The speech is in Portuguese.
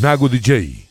Nago DJ.